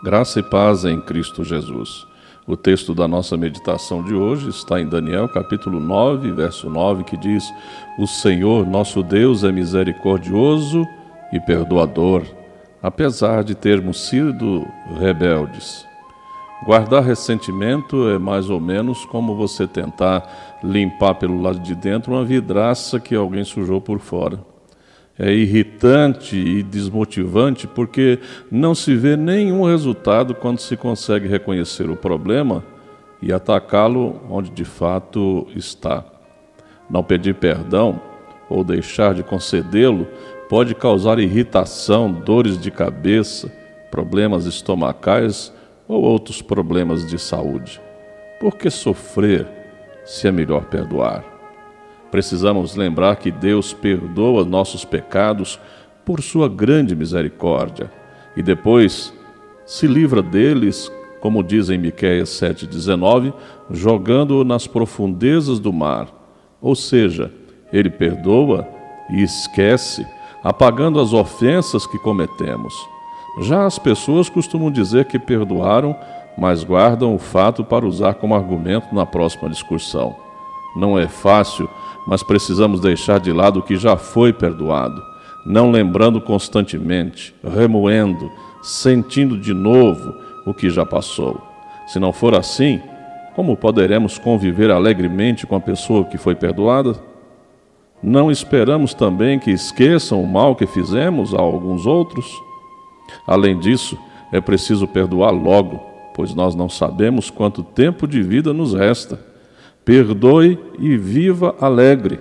Graça e paz em Cristo Jesus. O texto da nossa meditação de hoje está em Daniel, capítulo 9, verso 9, que diz: O Senhor nosso Deus é misericordioso e perdoador, apesar de termos sido rebeldes. Guardar ressentimento é mais ou menos como você tentar limpar pelo lado de dentro uma vidraça que alguém sujou por fora é irritante e desmotivante porque não se vê nenhum resultado quando se consegue reconhecer o problema e atacá-lo onde de fato está. Não pedir perdão ou deixar de concedê-lo pode causar irritação, dores de cabeça, problemas estomacais ou outros problemas de saúde. Por que sofrer se é melhor perdoar? Precisamos lembrar que Deus perdoa nossos pecados por sua grande misericórdia e depois se livra deles, como diz em Miqueias 7:19, jogando-o nas profundezas do mar. Ou seja, ele perdoa e esquece, apagando as ofensas que cometemos. Já as pessoas costumam dizer que perdoaram, mas guardam o fato para usar como argumento na próxima discussão. Não é fácil mas precisamos deixar de lado o que já foi perdoado, não lembrando constantemente, remoendo, sentindo de novo o que já passou. Se não for assim, como poderemos conviver alegremente com a pessoa que foi perdoada? Não esperamos também que esqueçam o mal que fizemos a alguns outros? Além disso, é preciso perdoar logo, pois nós não sabemos quanto tempo de vida nos resta. Perdoe e viva alegre.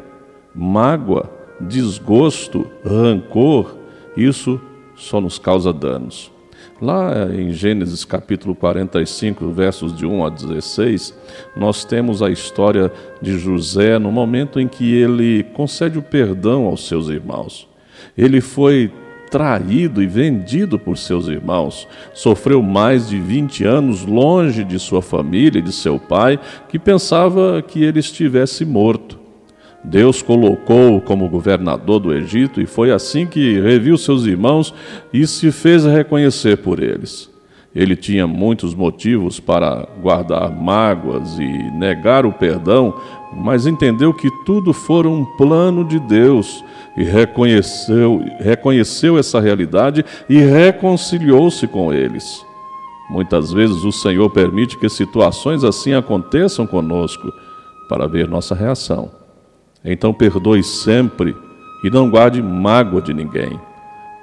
Mágoa, desgosto, rancor, isso só nos causa danos. Lá em Gênesis capítulo 45, versos de 1 a 16, nós temos a história de José no momento em que ele concede o perdão aos seus irmãos. Ele foi traído e vendido por seus irmãos. Sofreu mais de 20 anos longe de sua família e de seu pai, que pensava que ele estivesse morto. Deus colocou-o como governador do Egito e foi assim que reviu seus irmãos e se fez reconhecer por eles. Ele tinha muitos motivos para guardar mágoas e negar o perdão, mas entendeu que tudo fora um plano de Deus e reconheceu, reconheceu essa realidade e reconciliou-se com eles. Muitas vezes o Senhor permite que situações assim aconteçam conosco para ver nossa reação. Então perdoe sempre e não guarde mágoa de ninguém.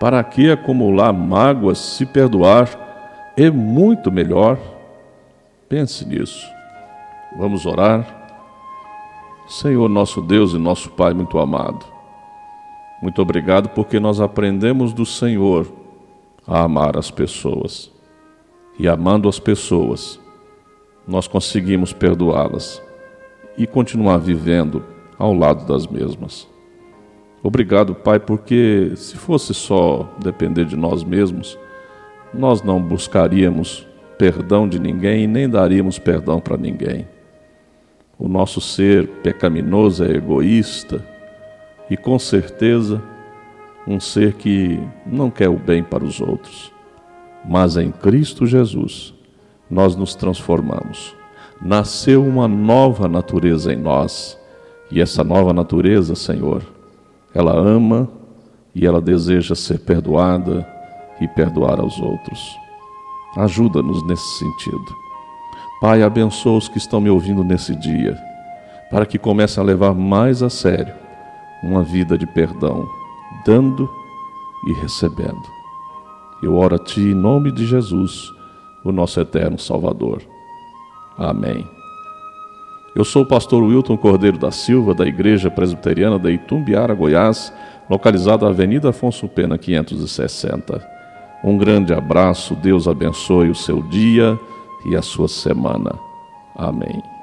Para que acumular mágoas se perdoar é muito melhor. Pense nisso. Vamos orar. Senhor, nosso Deus e nosso Pai muito amado, muito obrigado porque nós aprendemos do Senhor a amar as pessoas. E amando as pessoas, nós conseguimos perdoá-las e continuar vivendo ao lado das mesmas. Obrigado, Pai, porque se fosse só depender de nós mesmos, nós não buscaríamos perdão de ninguém e nem daríamos perdão para ninguém. O nosso ser pecaminoso é egoísta e, com certeza, um ser que não quer o bem para os outros. Mas em Cristo Jesus nós nos transformamos. Nasceu uma nova natureza em nós e essa nova natureza, Senhor, ela ama e ela deseja ser perdoada e perdoar aos outros. Ajuda-nos nesse sentido. Pai, abençoa os que estão me ouvindo nesse dia, para que comecem a levar mais a sério uma vida de perdão, dando e recebendo. Eu oro a Ti em nome de Jesus, o nosso eterno Salvador. Amém. Eu sou o pastor Wilton Cordeiro da Silva, da Igreja Presbiteriana de Itumbiara, Goiás, localizada na Avenida Afonso Pena 560. Um grande abraço, Deus abençoe o seu dia e a sua semana. Amém.